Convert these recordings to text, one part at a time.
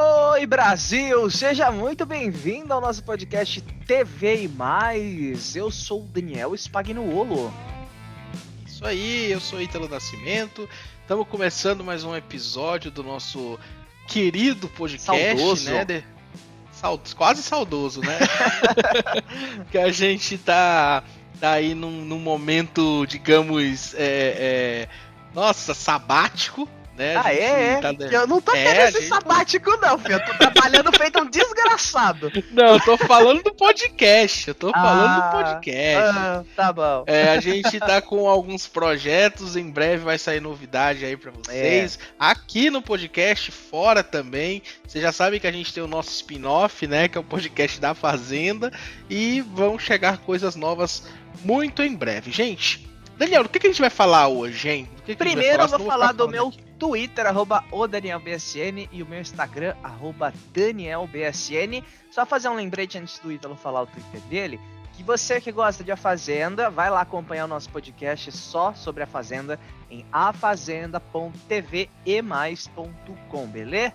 Oi Brasil, seja muito bem-vindo ao nosso podcast TV e Mais. Eu sou o Daniel Spagnuolo. Isso aí, eu sou Ítalo Nascimento. Estamos começando mais um episódio do nosso querido podcast, Saudoso. né? De... Saud... Quase saudoso, né? que a gente tá, tá aí num, num momento, digamos, é, é... nossa, sabático, né? A Ah, é? é. tá- Eu não tô É, tendo esse gente- sabático, não, filho. Eu tô trabalhando feito um desgraçado. Não, eu tô falando do podcast. Eu tô falando Ah, do podcast. Ah, tá bom. É, a gente tá com alguns projetos, em breve vai sair novidade aí pra vocês. Aqui no podcast, fora também. Vocês já sabem que a gente tem o nosso spin-off, né? Que é o podcast da Fazenda. E vão chegar coisas novas muito em breve. Gente, Daniel, do que, que a gente vai falar hoje, hein? Que que Primeiro eu vou falar ficar do falando meu aqui. Twitter, arroba o DanielBSN, e o meu Instagram, arroba DanielBSN. Só fazer um lembrete antes do Ítalo falar o Twitter dele, que você que gosta de A Fazenda, vai lá acompanhar o nosso podcast só sobre A Fazenda em afazenda.tv e mais.com, beleza?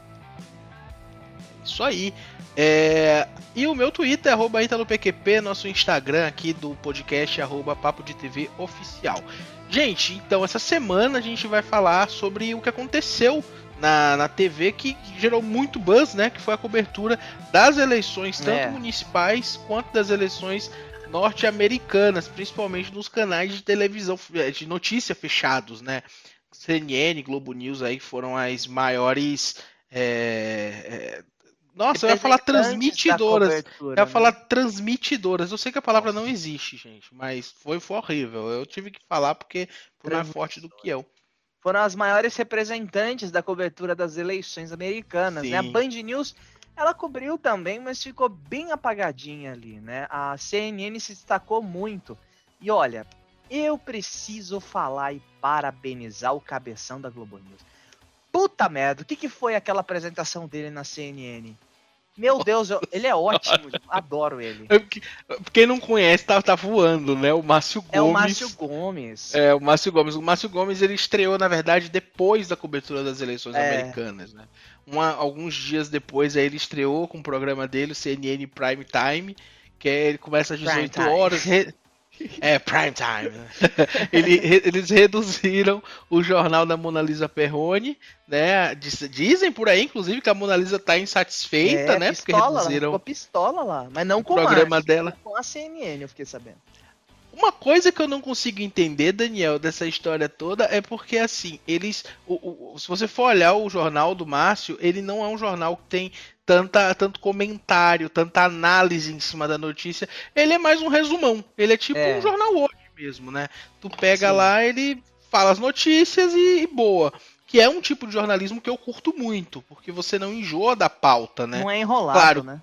Isso aí. É, E o meu Twitter é arroba ItaloPQP, nosso Instagram aqui do podcast é arroba Papo de TV Oficial. Gente, então essa semana a gente vai falar sobre o que aconteceu na, na TV que gerou muito buzz, né? Que foi a cobertura das eleições, tanto É. municipais quanto das eleições norte-americanas, principalmente nos canais de televisão, eh, de notícia fechados, né? CNN, Globo News aí foram as maiores. é, é, Nossa, eu ia falar transmitidoras. Eu ia né? falar transmitidoras. Eu sei que a palavra não existe, gente, mas foi, foi horrível. Eu tive que falar porque foi mais forte do que eu. foram as maiores representantes da cobertura das eleições americanas, né? A. Band News, ela cobriu também, mas ficou bem apagadinha ali, né? A CNN se destacou muito. E olha, eu preciso falar e parabenizar o cabeção da Globo News. Puta merda, o que, que foi aquela apresentação dele na CNN? Meu Deus, eu- ele é ótimo, adoro ele. Quem não conhece tá, tá voando, né? O Márcio Gomes. É o Márcio Gomes. É, o Márcio Gomes. O Márcio Gomes ele estreou, na verdade, depois da cobertura das eleições É. americanas, né? Uma- alguns dias depois aí ele estreou com o programa dele, o CNN Prime Time, que é, ele começa às Prime 18 Time. horas. re- É, Prime Time. né? Ele- eles reduziram o jornal da Mona Lisa Perrone, né? Diz- Dizem por aí, inclusive, que a Mona Lisa tá insatisfeita, É, né? pistola, ela reduziram ficou pistola lá, mas não com o programa dela. com a CNN, eu fiquei sabendo. Uma coisa que eu não consigo entender, Daniel, dessa história toda é porque assim, eles. o- o- se você for olhar o jornal do Márcio, ele não é um jornal que tem tanta, tanto comentário, tanta análise em cima da notícia. Ele é mais um resumão. Ele é tipo É. um jornal hoje mesmo, né? Tu pega Sim. lá, ele fala as notícias e, e boa. Que é um tipo de jornalismo que eu curto muito, porque você não enjoa da pauta, né? Não é enrolado, Claro. né?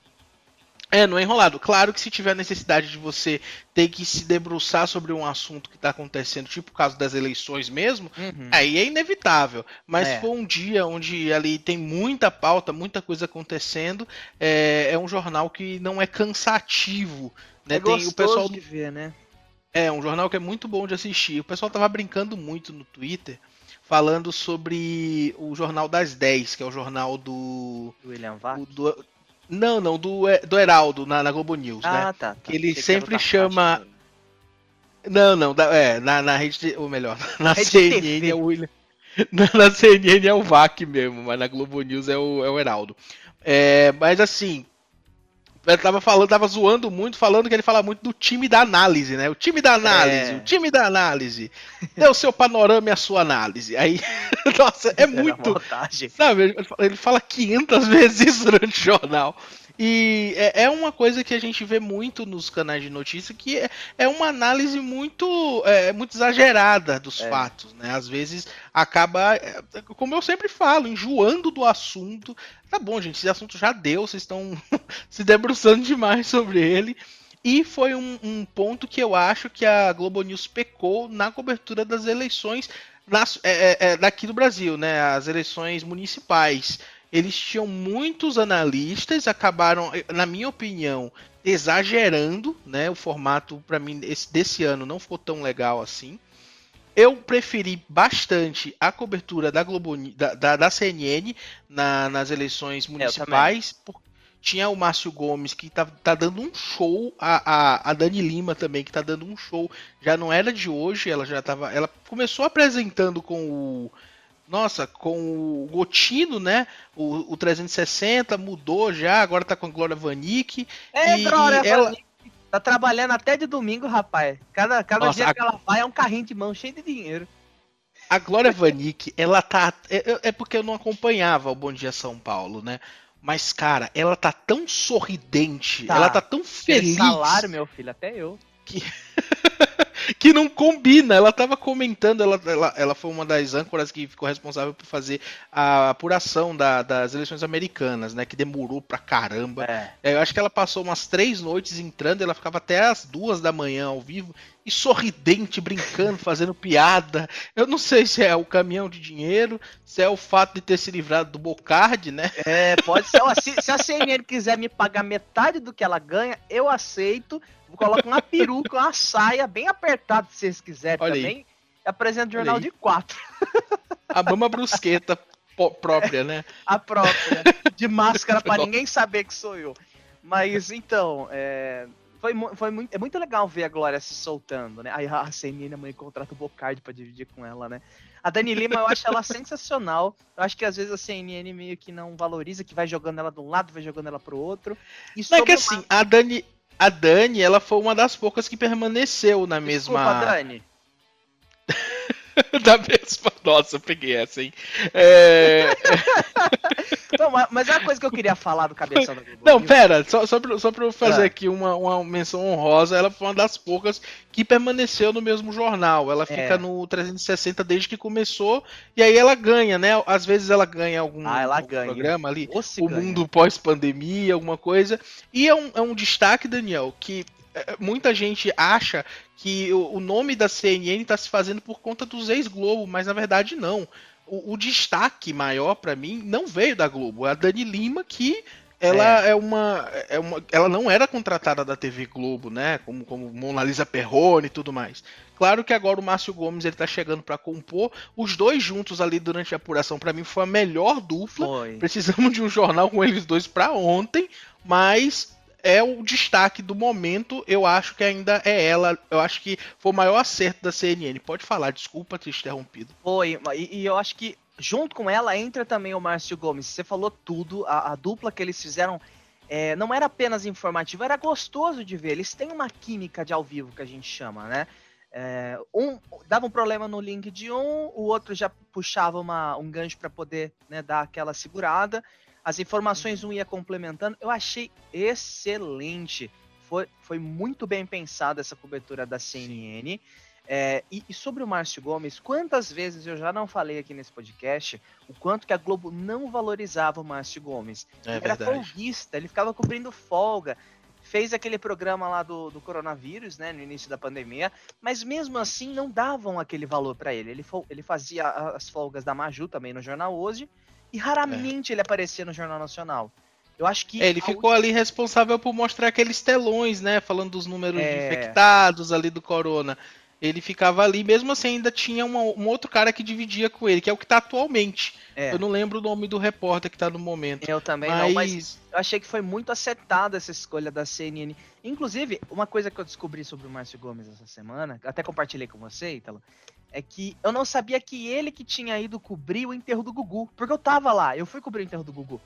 É, não é enrolado. Claro que se tiver necessidade de você ter que se debruçar sobre um assunto que está acontecendo, tipo o caso das eleições mesmo, Uhum. aí é inevitável. Mas É. se for um dia onde ali tem muita pauta, muita coisa acontecendo, é, é um jornal que não é cansativo. Né? É tem o pessoal de ver, né? é um jornal que é muito bom de assistir. O pessoal tava brincando muito no Twitter, falando sobre o Jornal das 10, que é o jornal do. William Vac. do- não, não, do, do Heraldo na, na Globo News, né? Ah, tá. tá. Que ele Achei sempre chama-. Não, não, da- é, na, na rede, ou melhor, na Rede CNN TV. é o William. Na, na CNN é o VAC mesmo, mas na Globo News é o, é o Heraldo. É, mas assim, eu tava falando, tava zoando muito, falando que ele fala muito do time da análise, né? O time da análise, É. o time da análise. Dê o seu panorama e a sua análise. Aí, nossa, é muito. Sabe, ele fala- ele fala 500 vezes isso durante o jornal. E é, é uma coisa que a gente vê muito nos canais de notícia, que é, é uma análise muito, é, muito exagerada dos É. fatos, né? Às vezes acaba, é, como eu sempre falo, enjoando do assunto. Tá bom, gente, esse assunto já deu, vocês estão se debruçando demais sobre ele. E foi um, um ponto que eu acho que a Globo News pecou na cobertura das eleições nas- é, é, é, daqui do Brasil, né? As eleições municipais. Eles tinham muitos analistas, acabaram, na minha opinião, exagerando, né? O formato, para mim, esse, desse ano não ficou tão legal assim. Eu preferi bastante a cobertura da Globo da, da, da CNN na, nas eleições municipais. Tinha o Márcio Gomes que tá, tá dando um show, a, a, a, Dani Lima também que tá dando um show. Já não era de hoje, ela já tava. Ela começou apresentando com o. Nossa, com o Gotino, né? O, o 360 mudou já, agora tá com a Glória Vanik. É, e, Glória ela... Vanik. Tá trabalhando até de domingo, rapaz. Cada, cada Nossa, dia a... que ela vai é um carrinho de mão cheio de dinheiro. A Glória Vanik, ela tá. É, é, porque eu não acompanhava o Bom Dia São Paulo, né? Mas, cara, ela tá tão sorridente, tá. ela tá tão feliz. salário, meu filho, até eu. Que... que não combina. Ela tava comentando, ela, ela, ela foi uma das âncoras que ficou responsável por fazer a apuração da, das eleições americanas, né? Que demorou pra caramba. É. é eu acho que ela passou umas três noites entrando, ela ficava até as duas da manhã ao vivo e sorridente, brincando, fazendo piada. Eu não sei se é o caminhão de dinheiro, se é o fato de ter se livrado do Bocardi, né? É, pode ser. se, se a CNN quiser me pagar metade do que ela ganha, eu aceito coloca uma peruca, uma saia bem apertada, se vocês quiserem Olha também. Aí. E apresenta o jornal de quatro. A mama brusqueta própria, né? A própria. De máscara para ninguém saber que sou eu. Mas então, é, foi, foi muito, é muito legal ver a Glória se soltando, né? Aí a CNN, a mãe contrata o Bocardi pra dividir com ela, né? A Dani Lima, eu acho ela sensacional. Eu acho que às vezes a CNN meio que não valoriza, que vai jogando ela de um lado, vai jogando ela pro outro. E não é que assim, a Dani, a Dani, ela foi uma das poucas que permaneceu na Desculpa, mesma. Dani. da mesma. Nossa, eu peguei essa, hein? É... Mas é uma coisa que eu queria falar do cabeção da Globo. Não, pera, só, só, pra, só pra eu fazer ah. aqui uma, uma menção honrosa, ela foi uma das poucas que permaneceu no mesmo jornal. Ela fica é. no 360 desde que começou, e aí ela ganha, né? Às vezes ela ganha algum, ah, ela algum ganha. programa ali, o ganha. mundo pós-pandemia, alguma coisa. E é um, é um destaque, Daniel, que é, muita gente acha que o, nome da CNN está se fazendo por conta dos ex-Globo, mas na verdade não. O, o destaque maior para mim não veio da Globo, é a Dani Lima que ela é. é. uma, é uma. Ela não era contratada da TV Globo, né? Como, como Mona Lisa Perrone e tudo mais. Claro que agora o Márcio Gomes ele tá chegando para compor. Os dois juntos ali durante a apuração, para mim, foi a melhor dupla. Foi. Precisamos de um jornal com eles dois para ontem, mas é o destaque do momento. Eu acho que ainda é ela. Eu acho que foi o maior acerto da CNN. Pode falar, desculpa ter interrompido. Foi, e, e eu acho que junto com ela entra também o Márcio Gomes. Você falou tudo, a, a dupla que eles fizeram é, não era apenas informativo, era gostoso de ver. Eles têm uma química de ao vivo que a gente chama, né? É, um dava um problema no link de um, o outro já puxava uma, um gancho para poder né, dar aquela segurada as informações um ia complementando. Eu achei excelente. Foi, foi muito bem pensada essa cobertura da CNN. É, e, e, sobre o Márcio Gomes, quantas vezes eu já não falei aqui nesse podcast o quanto que a Globo não valorizava o Márcio Gomes. É ele verdade. era folguista, ele ficava cobrindo folga. Fez aquele programa lá do, do coronavírus, né, no início da pandemia, mas mesmo assim não davam aquele valor para ele. ele. Ele fazia as folgas da Maju também no Jornal Hoje, e raramente é. ele aparecia no Jornal Nacional. Eu acho que. É, ele ficou ali responsável por mostrar aqueles telões, né? Falando dos números é... infectados ali do corona. Ele ficava ali, mesmo assim, ainda tinha uma, um outro cara que dividia com ele, que é o que tá atualmente. É. Eu não lembro o nome do repórter que tá no momento. Eu também mas... não, mas eu achei que foi muito acertada essa escolha da CNN. Inclusive, uma coisa que eu descobri sobre o Márcio Gomes essa semana, até compartilhei com você, Ítalo, é que eu não sabia que ele que tinha ido cobrir o enterro do Gugu. Porque eu tava lá, eu fui cobrir o enterro do Gugu.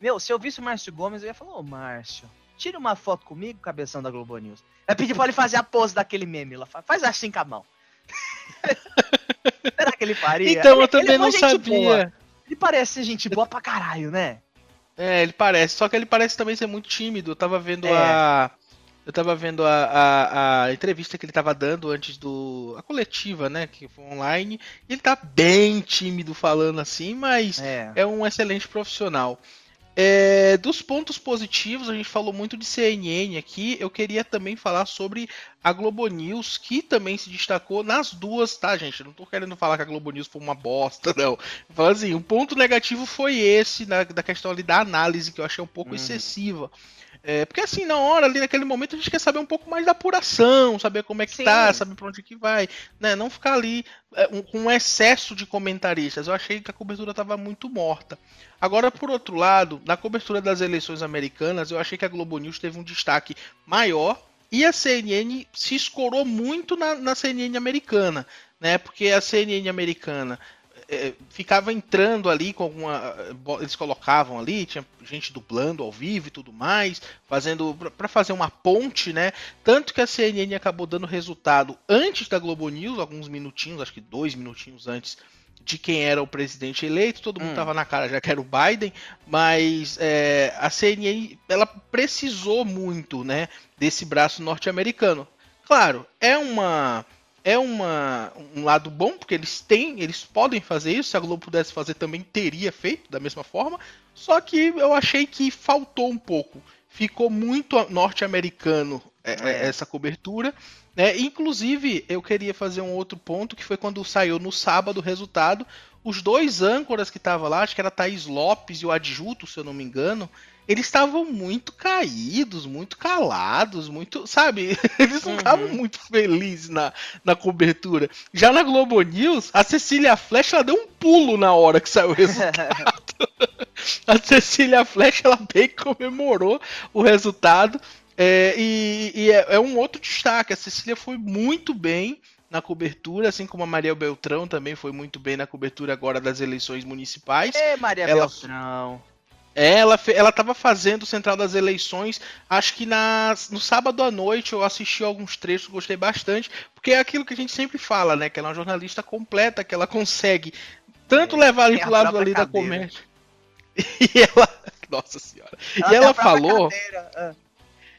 Meu, se eu visse o Márcio Gomes, eu ia falar, ô Márcio, tira uma foto comigo, cabeção da Globo News. Eu pedi pra ele fazer a pose daquele meme lá. Faz assim com a mão. Será que ele faria? Então, eu também é não sabia. Boa. Ele parece ser gente boa pra caralho, né? É, ele parece. Só que ele parece também ser muito tímido. Eu tava vendo é. a eu tava vendo a, a, a, entrevista que ele tava dando antes do. a coletiva, né? Que foi online. Ele tá bem tímido falando assim, mas é, é um excelente profissional. É, dos pontos positivos, a gente falou muito de CNN aqui. Eu queria também falar sobre a Globo News, que também se destacou nas duas, tá, gente? Eu não tô querendo falar que a Globo News foi uma bosta, não. Eu assim, o ponto negativo foi esse, na, da questão ali da análise, que eu achei um pouco uhum. excessiva. É, porque assim, na hora, ali naquele momento, a gente quer saber um pouco mais da apuração, saber como é que Sim. tá, saber pra onde que vai, né? Não ficar ali é, um, com um excesso de comentaristas. Eu achei que a cobertura estava muito morta. Agora, por outro lado, na cobertura das eleições americanas, eu achei que a Globo News teve um destaque maior e a CNN se escorou muito na, na CNN americana, né? Porque a CNN americana é, ficava entrando ali com alguma. Eles colocavam ali, tinha gente dublando ao vivo e tudo mais, fazendo. para fazer uma ponte, né? Tanto que a CNN acabou dando resultado antes da Globo News, alguns minutinhos, acho que dois minutinhos antes de quem era o presidente eleito, todo mundo estava hum. na cara já que era o Biden, mas é, a CNN ela precisou muito, né, desse braço norte-americano. Claro, é uma é uma, um lado bom, porque eles têm, eles podem fazer isso. Se a Globo pudesse fazer, também teria feito da mesma forma. Só que eu achei que faltou um pouco. Ficou muito norte-americano é, é. é. essa cobertura. Né? Inclusive, eu queria fazer um outro ponto, que foi quando saiu no sábado o resultado. Os dois âncoras que estavam lá, acho que era Thaís Lopes e o Adjuto, se eu não me engano, eles estavam muito caídos, muito calados, muito, sabe? Eles não estavam uhum. muito felizes na, na cobertura. Já na Globo News, a Cecília Flash ela deu um pulo na hora que saiu o resultado. a Cecília Flash ela bem comemorou o resultado. É, e, e é, é, um outro destaque. A Cecília foi muito bem na cobertura, assim como a Maria Beltrão também foi muito bem na cobertura agora das eleições municipais. É, Maria ela, Beltrão. É, ela, ela tava fazendo o Central das Eleições, acho que na, no sábado à noite eu assisti alguns trechos, gostei bastante, porque é aquilo que a gente sempre fala, né? Que ela é uma jornalista completa, que ela consegue tanto é, levar ali pro lado ali da comédia. E ela. Nossa senhora. Ela e ela falou. Ah.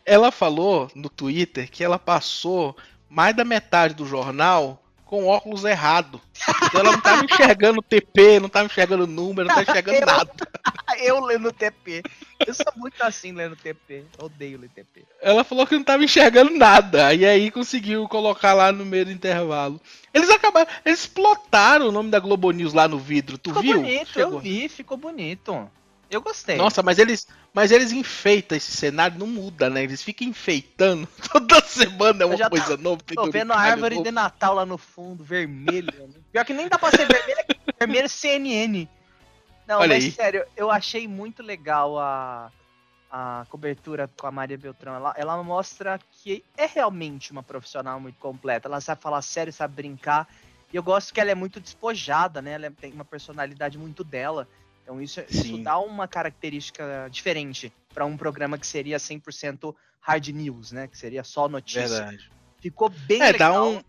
Ela falou no Twitter que ela passou mais da metade do jornal com óculos errado. Então ela não tava enxergando TP, não tava enxergando número, não tava enxergando eu, nada. eu lendo TP. Eu sou muito assim lendo TP. Odeio ler TP. Ela falou que não tava enxergando nada. E aí conseguiu colocar lá no meio do intervalo. Eles acabaram. Eles explotaram o nome da Globo News lá no vidro. Tu ficou viu? Bonito, Chegou. eu vi, ficou bonito. Eu gostei. Nossa, mas eles, mas eles enfeitam esse cenário, não muda, né? Eles ficam enfeitando. Toda semana é uma coisa tá, nova. Tô vendo a árvore novo. de Natal lá no fundo, vermelha. Né? Pior que nem dá pra ser vermelha, é vermelho CNN. Não, Olha mas aí. sério, eu achei muito legal a, a cobertura com a Maria Beltrão. Ela, ela mostra que é realmente uma profissional muito completa. Ela sabe falar sério, sabe brincar. E eu gosto que ela é muito despojada, né? Ela tem uma personalidade muito dela. Então isso, isso dá uma característica diferente para um programa que seria 100% hard news, né? Que seria só notícia. Verdade. Ficou bem é, legal. Dá um...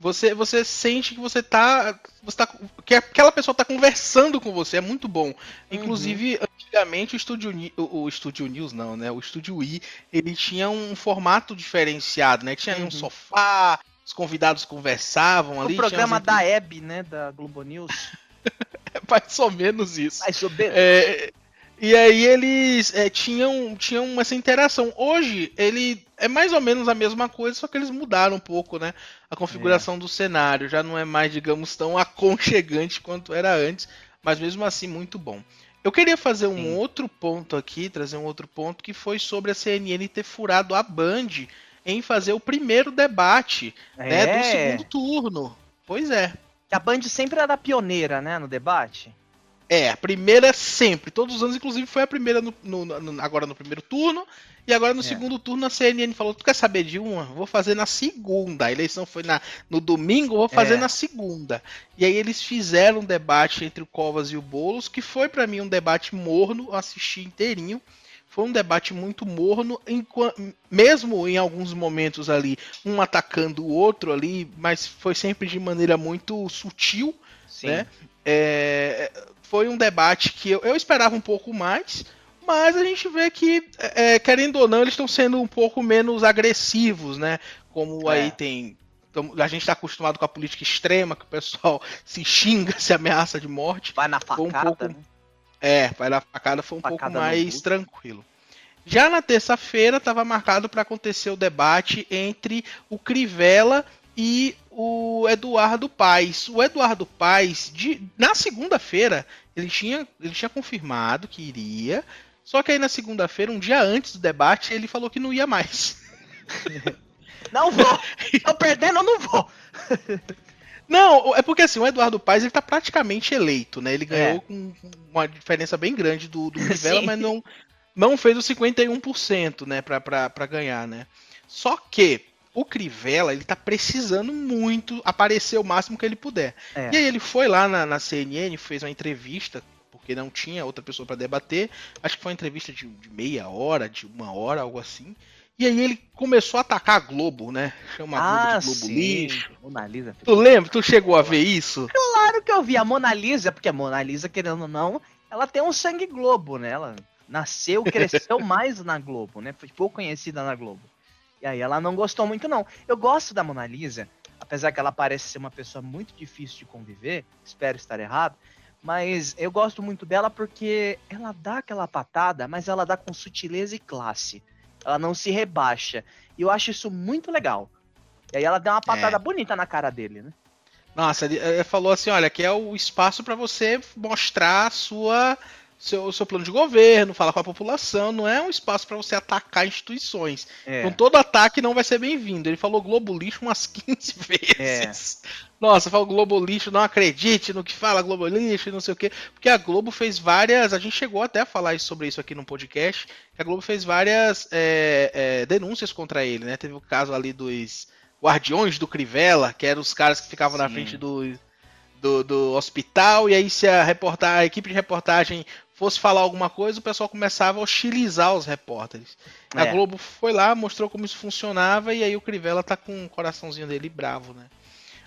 Você, você sente que você tá, você tá. Que aquela pessoa tá conversando com você, é muito bom. Uhum. Inclusive, uhum. antigamente o Estúdio o, o Estúdio News, não, né? O Estúdio I, ele tinha um formato diferenciado, né? Tinha uhum. um sofá, os convidados conversavam ali. O programa da Hebe, né? Da Globo News. é mais ou menos isso. Mais ou menos. É, e aí eles é, tinham, tinham essa interação. Hoje, ele é mais ou menos a mesma coisa, só que eles mudaram um pouco, né? A configuração é. do cenário. Já não é mais, digamos, tão aconchegante quanto era antes, mas mesmo assim muito bom. Eu queria fazer um Sim. outro ponto aqui, trazer um outro ponto, que foi sobre a CNN ter furado a Band em fazer o primeiro debate é. né, do é. segundo turno. Pois é. Que a Band sempre era pioneira, né, no debate. É, a primeira sempre. Todos os anos, inclusive, foi a primeira no, no, no agora no primeiro turno. E agora no é. segundo turno a CNN falou: Tu quer saber de uma? Vou fazer na segunda. A eleição foi na, no domingo, vou fazer é. na segunda. E aí eles fizeram um debate entre o Covas e o Bolos, que foi para mim um debate morno, assisti inteirinho. Foi um debate muito morno, mesmo em alguns momentos ali, um atacando o outro ali, mas foi sempre de maneira muito sutil. Sim. Né? É, foi um debate que eu, eu, esperava um pouco mais, mas a gente vê que, é, é querendo ou não, eles estão sendo um pouco menos agressivos, né? Como é. aí tem a gente está acostumado com a política extrema, que o pessoal se xinga, se ameaça de morte. Vai na facada, um pouco, né? É, vai na facada foi um facada pouco mais tranquilo. Já na terça-feira estava marcado para acontecer o debate entre o Crivella e o Eduardo Paes. O Eduardo Paes, de, na segunda-feira, ele tinha, ele tinha confirmado que iria, Só que aí na segunda-feira, um dia antes do debate, ele falou que não ia mais. Não vou! Tô perdendo, eu não vou! Não, é porque assim, o Eduardo Paes ele tá praticamente eleito, né? Ele ganhou é. com uma diferença bem grande do, do Crivella, mas não, não fez os 51%, né, pra, pra, pra ganhar, né? Só que o Crivella, ele tá precisando muito aparecer o máximo que ele puder. É. E aí ele foi lá na, na, CNN, fez uma entrevista, porque não tinha outra pessoa para debater. Acho que foi uma entrevista de, de, meia hora, de uma hora, algo assim. E aí ele começou a atacar a Globo, né? Chama a Globo ah, de Globo sim. lixo. Mona Lisa. Tu lembra? Tu chegou a ver isso? Claro que eu vi a Mona Lisa, porque a Mona Lisa, querendo ou não, ela tem um sangue Globo, né? Ela nasceu, cresceu mais na Globo, né? Foi pouco conhecida na Globo. E aí ela não gostou muito, não. Eu gosto da Mona Lisa, apesar que ela parece ser uma pessoa muito difícil de conviver, espero estar errado, mas eu gosto muito dela porque ela dá aquela patada, mas ela dá com sutileza e classe. Ela não se rebaixa. E eu acho isso muito legal. E aí ela deu uma patada é. bonita na cara dele, né? Nossa, ele, ele falou assim, olha, aqui é o espaço para você mostrar a sua seu, seu plano de governo, falar com a população, não é um espaço para você atacar instituições. É. Então todo ataque não vai ser bem-vindo. Ele falou Globo lixo umas 15 vezes. É. Nossa, falou Globo lixo, não acredite no que fala Globo lixo, não sei o quê. Porque a Globo fez várias. A gente chegou até a falar sobre isso aqui no podcast. a Globo fez várias é, é, denúncias contra ele, né? Teve o caso ali dos Guardiões do Crivella, que eram os caras que ficavam Sim. na frente do, do, do, hospital, e aí se a, reportar, a equipe de reportagem fosse falar alguma coisa, o pessoal começava a hostilizar os repórteres. É. A Globo foi lá, mostrou como isso funcionava, e aí o Crivella tá com o coraçãozinho dele bravo, né?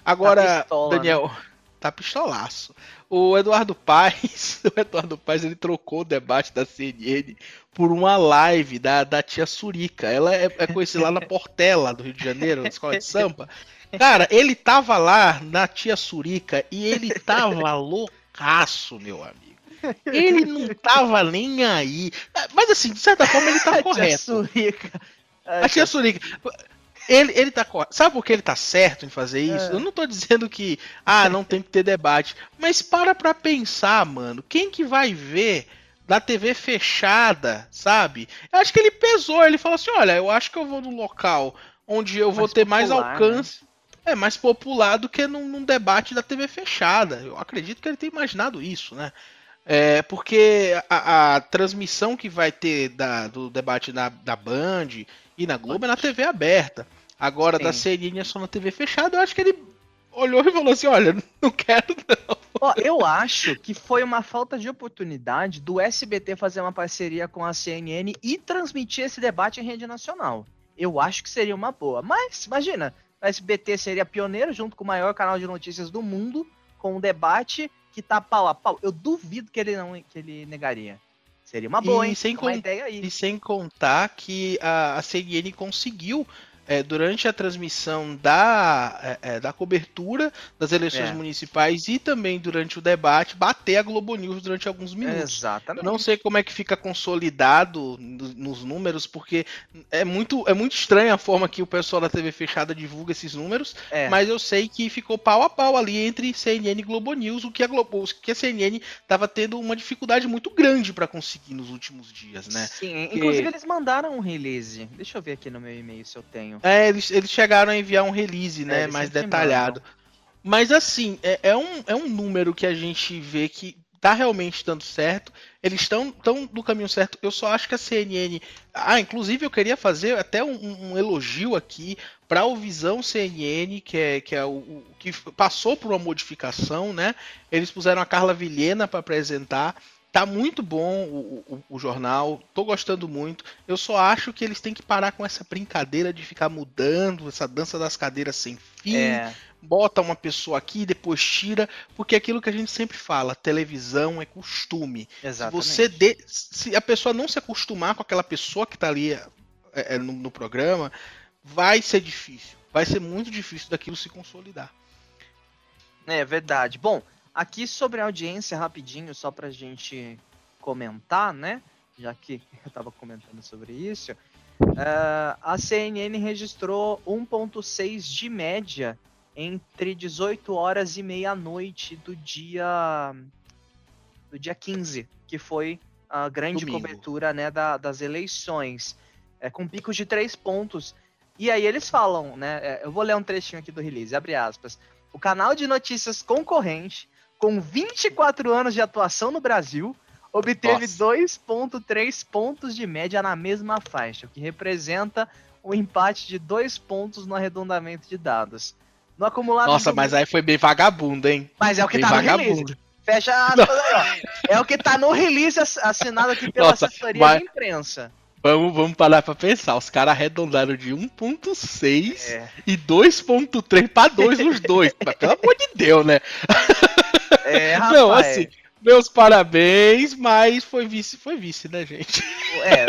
Agora, tá pistola, Daniel, né? tá pistolaço. O Eduardo Paes, o Eduardo Paes, ele trocou o debate da CNN por uma live da, da tia Surica. Ela é, é conhecida lá na Portela, do Rio de Janeiro, na escola de samba. Cara, ele tava lá na tia Surica e ele tava loucaço, meu amigo. Ele não tava nem aí. Mas assim, de certa forma ele tá correto. A Surica. A tia Surica. Ele, ele tá correto. Sabe por que ele tá certo em fazer isso? É. Eu não tô dizendo que, ah, não tem que ter debate. Mas para pra pensar, mano. Quem que vai ver da TV fechada, sabe? Eu acho que ele pesou. Ele falou assim: olha, eu acho que eu vou no local onde eu mais vou ter popular, mais alcance. Né? É mais popular do que num, num debate da TV fechada. Eu acredito que ele tenha imaginado isso, né? É, porque a, a, transmissão que vai ter da, do debate na, da Band e na Globo é na TV aberta. Agora, Sim. da CNN é só na TV fechada, eu acho que ele olhou e falou assim: olha, não quero não. Ó, eu acho que foi uma falta de oportunidade do SBT fazer uma parceria com a CNN e transmitir esse debate em rede nacional. Eu acho que seria uma boa. Mas, imagina, o SBT seria pioneiro junto com o maior canal de notícias do mundo, com um debate que tá pau a pau, eu duvido que ele não que ele negaria. Seria uma boa, e hein? Sem uma ideia aí. E sem contar que a, a CNN conseguiu é, durante a transmissão da, é, é, da cobertura das eleições é. municipais e também durante o debate, bater a Globo News durante alguns minutos. Exatamente. Eu não sei como é que fica consolidado nos números, porque é muito, é muito estranha a forma que o pessoal da TV fechada divulga esses números, é. mas eu sei que ficou pau a pau ali entre CNN e Globo News, o que a, Globo, que a CNN estava tendo uma dificuldade muito grande para conseguir nos últimos dias, né? Sim, inclusive eles mandaram um release. Deixa eu ver aqui no meu e-mail se eu tenho. É, eles, eles chegaram a enviar um release, né? É, mais detalhado. Mas assim, é, é, um, é um número que a gente vê que tá realmente dando certo. Eles estão tão no caminho certo. Eu só acho que a CNN. Ah, inclusive eu queria fazer até um, um elogio aqui para o Visão CNN, que é, que é o, o, que passou por uma modificação, né? Eles puseram a Carla Vilhena para apresentar. Tá muito bom o, o, o, jornal, tô gostando muito. Eu só acho que eles têm que parar com essa brincadeira de ficar mudando, essa dança das cadeiras sem fim. É. Bota uma pessoa aqui, depois tira, porque é aquilo que a gente sempre fala, televisão é costume. Exatamente. Se, você de, se a pessoa não se acostumar com aquela pessoa que tá ali é, é, no, no programa, vai ser difícil. Vai ser muito difícil daquilo se consolidar. É verdade. Bom, Aqui sobre a audiência, rapidinho, só para a gente comentar, né? Já que eu estava comentando sobre isso. Uh, a CNN registrou 1,6 de média entre 18 horas e meia-noite do dia do dia 15, que foi a grande Domingo. cobertura né, da- das eleições, é, com picos de três pontos. E aí eles falam, né? é, eu vou ler um trechinho aqui do release, abre aspas. O canal de notícias concorrente, com 24 anos de atuação no Brasil, obteve Nossa. 2,3 pontos de média na mesma faixa, o que representa um empate de dois pontos no arredondamento de dados. No acumulado. Nossa, mas aí foi bem vagabundo, hein? mas é o que bem tá no release. vagabundo. Fecha ó. É o que tá no release ass- assinado aqui pela Nossa, assessoria mas- de imprensa. Vamos, vamos parar pra pensar. Os caras arredondaram de 1.6 É, e 2.3 pra 2 os dois. Mas, pelo amor de Deus, né? é rapaz. Não, assim, meus parabéns, mas foi vice, foi vice, né, gente? É,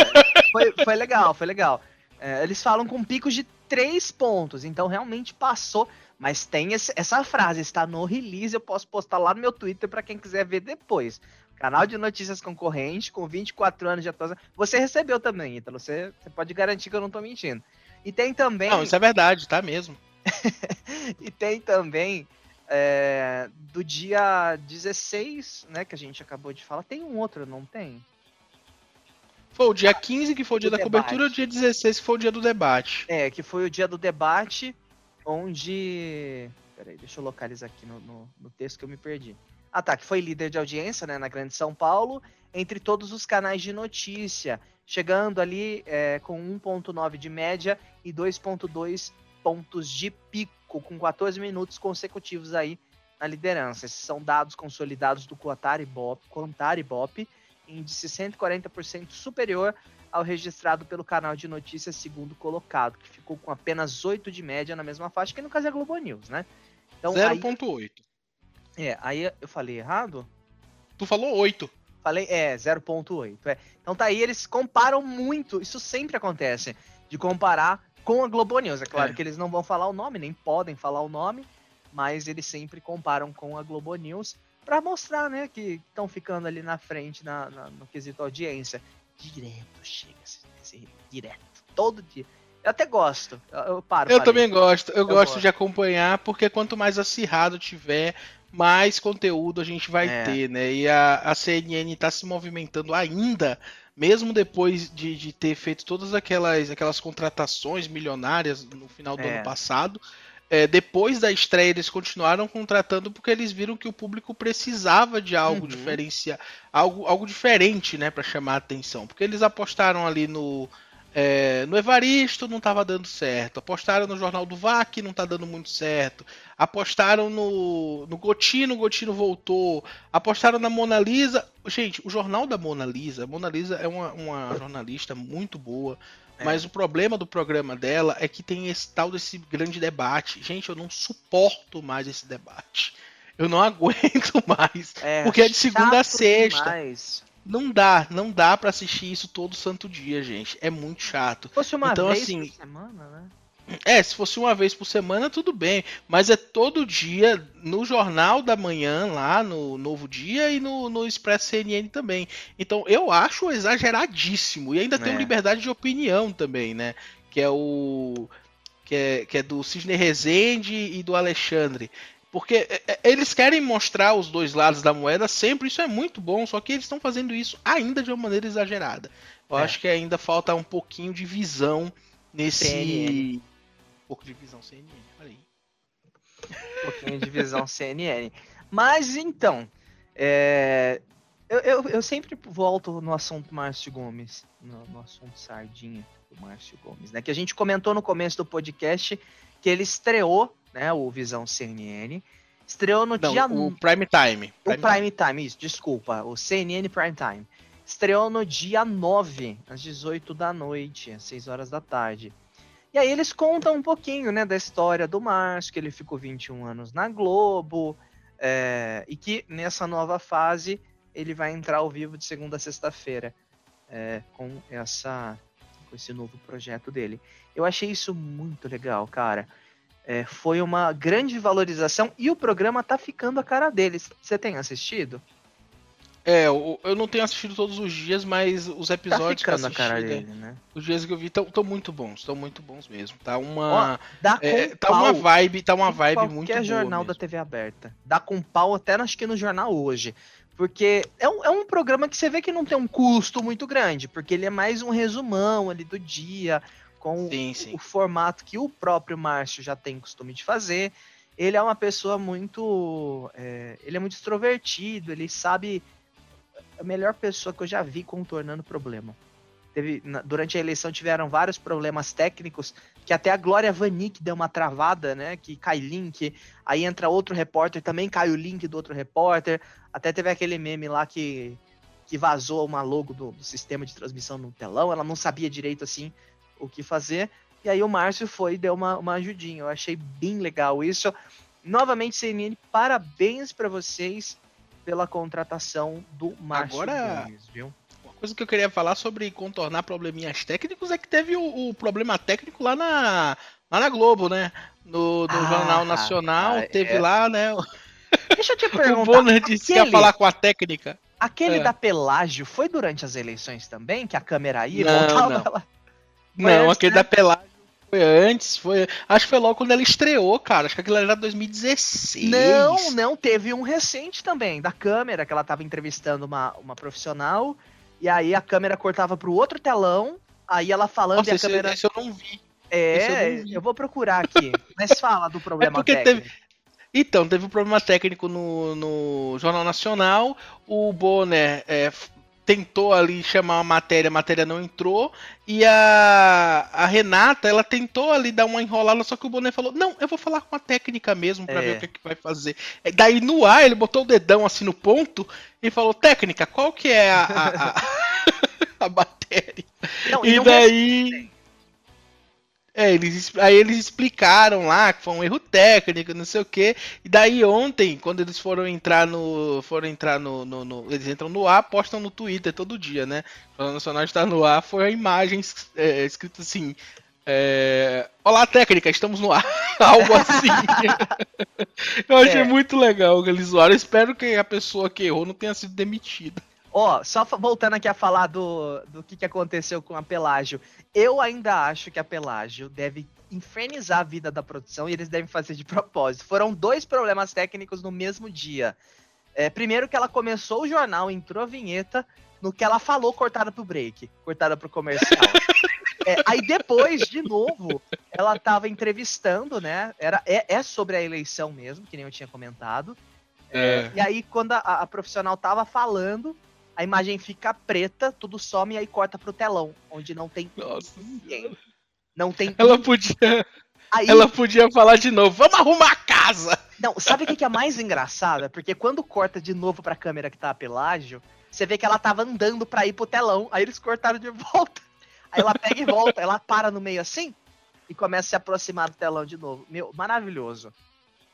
foi, foi legal, foi legal. É, eles falam com picos de três pontos, então realmente passou. Mas tem esse- essa frase, está no release, eu posso postar lá no meu Twitter pra quem quiser ver depois. Canal de notícias concorrente, com 24 anos de atuação. Você recebeu também, Ítalo, você, você pode garantir que eu não tô mentindo. E tem também. Não, isso é verdade, tá mesmo. E tem também é, do dia 16, né, que a gente acabou de falar. Tem um outro, não tem? Foi o dia 15 que foi o dia Do da cobertura e o debate. dia 16 que foi o dia do debate. É, que foi o dia do debate, onde. Peraí, deixa eu localizar aqui no, no, no texto que eu me perdi. Ah, tá, foi líder de audiência, né, na Grande São Paulo, entre todos os canais de notícia, chegando ali é, com 1,9 de média e 2,2 pontos de pico, com 14 minutos consecutivos aí na liderança. Esses são dados consolidados do Quantar Ibope, Quantar índice 140% superior ao registrado pelo canal de notícias segundo colocado, que ficou com apenas 8 de média na mesma faixa, que no caso é a Globo News, né? Então, aí, 0.8. é, aí eu falei errado? Tu falou 8. Falei, é, 0.8. É. Então tá aí, eles comparam muito, isso sempre acontece, de comparar com a Globo News. É claro É. que eles não vão falar o nome, nem podem falar o nome, mas eles sempre comparam com a Globo News para mostrar, né, que estão ficando ali na frente na, na- no quesito audiência. Direto chega esse, esse- direto, todo dia. Eu até gosto. Eu, eu paro. Eu parei. também gosto. Eu, gosto gosto. de acompanhar, porque quanto mais acirrado tiver, mais conteúdo a gente vai É. ter, né? E a, a CNN tá se movimentando ainda, mesmo depois de, de ter feito todas aquelas, aquelas contratações milionárias no final do É. ano passado. é, depois da estreia, eles continuaram contratando porque eles viram que o público precisava de algo Uhum. diferenciar, algo, algo diferente, né, para chamar a atenção. Porque eles apostaram ali no, é, no Evaristo não estava dando certo. Apostaram no Jornal do VAC, não está dando muito certo. Apostaram no, no Gotino, o Gotino voltou. Apostaram na Mona Lisa. Gente, o Jornal da Mona Lisa, a Mona Lisa é uma, uma jornalista muito boa. É. Mas o problema do programa dela é que tem esse tal desse grande debate. Gente, eu não suporto mais esse debate. Eu não aguento mais. É, porque é de segunda a sexta. demais. Não dá, não dá pra assistir isso todo santo dia, gente. É muito chato. Se fosse uma Então, vez assim, por semana, né? É, se fosse uma vez por semana, tudo bem. Mas é todo dia no Jornal da Manhã, lá no Novo Dia e no, no Expresso CNN também. Então eu acho exageradíssimo. E ainda tem É. o liberdade de opinião também, né? Que é o. Que é, que é do Cisne Rezende e do Alexandre. Porque é, é, eles querem mostrar os dois lados da moeda sempre, isso é muito bom, só que eles estão fazendo isso ainda de uma maneira exagerada. Eu É. acho que ainda falta um pouquinho de visão nesse. CNN. Um pouco de visão CNN, olha aí. Um pouquinho de visão CNN. Mas então, é, eu, eu, eu sempre volto no assunto Márcio Gomes, no, no assunto sardinha do Márcio Gomes, né? Que a gente comentou no começo do podcast que ele estreou, né? O Visão CNN. Estreou no dia Não, o Prime Time. O Prime Time, isso, desculpa. O CNN Prime Time. Estreou no dia 9, às 18 da noite, às 6 horas da tarde. E aí eles contam um pouquinho, né, da história do Márcio, que ele ficou 21 anos na Globo, é, e que nessa nova fase ele vai entrar ao vivo de segunda a sexta-feira é, com essa com esse novo projeto dele. Eu achei isso muito legal, cara. É, foi uma grande valorização e o programa tá ficando a cara deles. Você tem assistido? É, eu, eu não tenho assistido todos os dias, mas os Tá episódios que eu ficando a assisti, cara né, dele, né? os dias que eu vi estão muito bons, estão muito bons mesmo. Tá uma, com é, tá pau uma vibe, tá uma vibe muito boa jornal da mesmo. TV aberta. Dá com pau até acho que no jornal hoje. Porque é um, é um programa que você vê que não tem um custo muito grande, porque ele é mais um resumão ali do dia, com sim, sim. O, formato que o próprio Márcio já tem costume de fazer. Ele é uma pessoa muito. É, ele é muito extrovertido, ele sabe. A melhor pessoa que eu já vi contornando problema. Teve, na, durante a eleição tiveram vários problemas técnicos que até a Glória Vanik deu uma travada, né? Que cai link, aí entra outro repórter, também cai o link do outro repórter. Até teve aquele meme lá que, que vazou uma logo do, do sistema de transmissão no telão, ela não sabia direito assim o que fazer. E aí o Márcio foi e deu uma, uma ajudinha. Eu achei bem legal isso. Novamente, CNN, parabéns para vocês pela contratação do Márcio Agora, Gomes, viu? coisa que eu queria falar sobre contornar probleminhas técnicos é que teve o, o problema técnico lá na, lá na Globo, né? No, no ah, Jornal Nacional, ah, teve é... lá, né? Deixa eu te perguntar. o Bonner disse aquele, que ia falar com a técnica. Aquele é. da Pelágio foi durante as eleições também? Que a câmera ia não, não. Ela... Não, aquele né? da Pelágio foi antes, foi. Acho que foi logo quando ela estreou, cara. Acho que aquilo era 2016. Não, não, teve um recente também, da câmera, que ela tava entrevistando uma, uma profissional e aí a câmera cortava pro outro telão, aí ela falando Nossa, e a esse, câmera. Esse eu não vi. É, eu, eu, vou procurar aqui. Mas fala do problema é técnico. Teve... Então, teve um problema técnico no, no Jornal Nacional. O Bonner é, tentou ali chamar uma matéria, a matéria não entrou. E a, a Renata, ela tentou ali dar uma enrolada, só que o Boné falou: Não, eu vou falar com a técnica mesmo para é. ver o que, é que vai fazer. É, daí no ar, ele botou o dedão assim no ponto e falou: Técnica, qual que é a, a, a, a matéria? Não, e, e daí. É, eles, aí eles explicaram lá que foi um erro técnico, não sei o que. E daí ontem, quando eles foram entrar no. Foram entrar no. no, no eles entram no ar, postam no Twitter todo dia, né? O Nacional está no ar, foi a imagem é, escrita assim. É, Olá, técnica, estamos no ar. Algo assim. Eu achei é. muito legal que eles zoaram. Eu espero que a pessoa que errou não tenha sido demitida. Ó, oh, só voltando aqui a falar do, do que, que aconteceu com a Pelágio. Eu ainda acho que a Pelágio deve infernizar a vida da produção e eles devem fazer de propósito. Foram dois problemas técnicos no mesmo dia. É, primeiro que ela começou o jornal, entrou a vinheta, no que ela falou, cortada pro break, cortada pro comercial. É, aí depois, de novo, ela tava entrevistando, né? Era, é, é, sobre a eleição mesmo, que nem eu tinha comentado. É. E aí, quando a, a, profissional tava falando, a imagem fica preta, tudo some e aí corta pro telão, onde não tem Nossa. ninguém. Não tem. Ela podia. Aí... Ela podia falar de novo, vamos arrumar a casa! Não, sabe o que, que é mais engraçado? Porque quando corta de novo pra câmera que tá a pelágio, você vê que ela tava andando pra ir pro telão, aí eles cortaram de volta. Aí ela pega e volta, ela para no meio assim e começa a se aproximar do telão de novo. Meu, maravilhoso.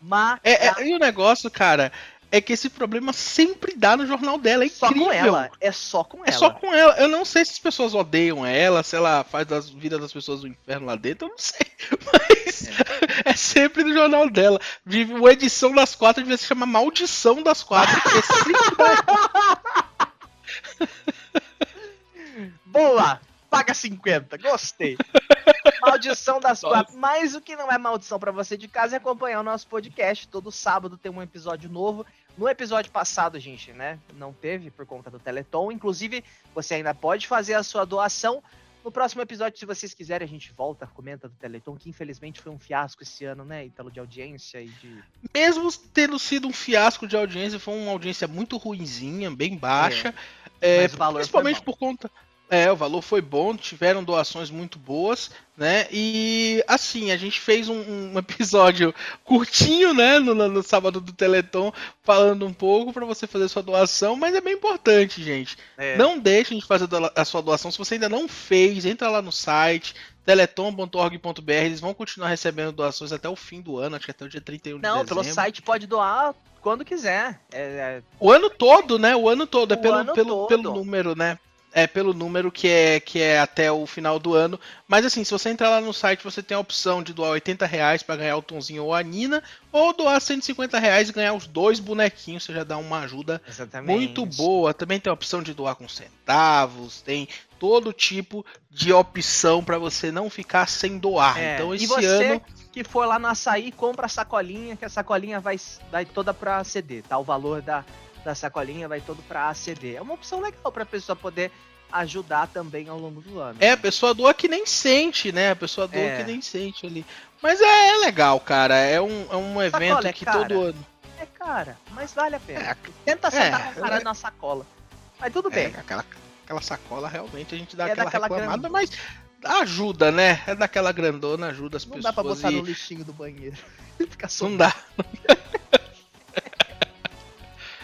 Mas. É, é, e o negócio, cara, é que esse problema sempre dá no jornal dela. É incrível. Só com ela. É só com ela. É só com ela. Eu não sei se as pessoas odeiam ela, se ela faz a vida das pessoas do inferno lá dentro, eu não sei. Mas é, é sempre no jornal dela. O edição das quatro devia se chamar Maldição das Quatro, porque sempre Boa! Paga 50, gostei. Maldição das quatro. Mas o que não é maldição para você de casa é acompanhar o nosso podcast. Todo sábado tem um episódio novo. No episódio passado, gente, né? Não teve por conta do Teleton. Inclusive, você ainda pode fazer a sua doação. No próximo episódio, se vocês quiserem, a gente volta, comenta do Teleton, que infelizmente foi um fiasco esse ano, né, Italo, de audiência e de. Mesmo tendo sido um fiasco de audiência, foi uma audiência muito ruinzinha, bem baixa. É. É, principalmente por conta. É, o valor foi bom, tiveram doações muito boas, né? E assim, a gente fez um, um episódio curtinho, né, no, no, sábado do Teleton, falando um pouco para você fazer sua doação, mas é bem importante, gente. É. Não deixem de fazer a sua doação. Se você ainda não fez, entra lá no site teleton.org.br, eles vão continuar recebendo doações até o fim do ano, acho que até o dia 31 não, de dezembro. Não, pelo site pode doar quando quiser. É, é... O ano todo, né? O ano todo, é o é pelo, pelo, todo. pelo número, né? É pelo número que é, que é até o final do ano. Mas assim, se você entrar lá no site, você tem a opção de doar 80 reais para ganhar o Tonzinho ou a Nina, ou doar 150 reais e ganhar os dois bonequinhos, você já dá uma ajuda Exatamente. muito boa. Também tem a opção de doar com centavos, tem todo tipo de opção para você não ficar sem doar. É, então esse e você ano que for lá no açaí, compra a sacolinha, que a sacolinha vai, vai toda para CD, tá? O valor da, da sacolinha vai todo pra ACD. É uma opção legal pra pessoa poder ajudar também ao longo do ano. É, a pessoa doa que nem sente, né? A pessoa doa É. que nem sente ali. Mas é, é legal, cara. É um, é um evento Sacola é que todo ano. É cara, mas vale a pena. É, Tenta sentar é, com a cara na sacola. Mas tudo bem. aquela, aquela sacola realmente a gente dá aquela reclamada, mas ajuda, né? É daquela grandona, ajuda as Não pessoas. dá pra botar e- no lixinho do banheiro. Fica só. Não dá.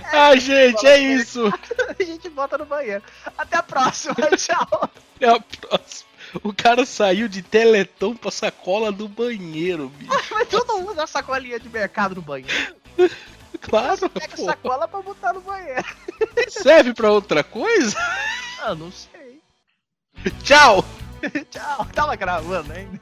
Ai, gente, é isso. A gente bota no banheiro. Até a próxima. Tchau. Até a próxima. O cara saiu de teleton pra sacola do banheiro, bicho. Mas todo mundo usa sacolinha de mercado no banheiro. Claro, Pega pô. sacola pra botar no banheiro. Serve pra outra coisa? Ah, não sei. Tchau! Tchau. Tava gravando ainda.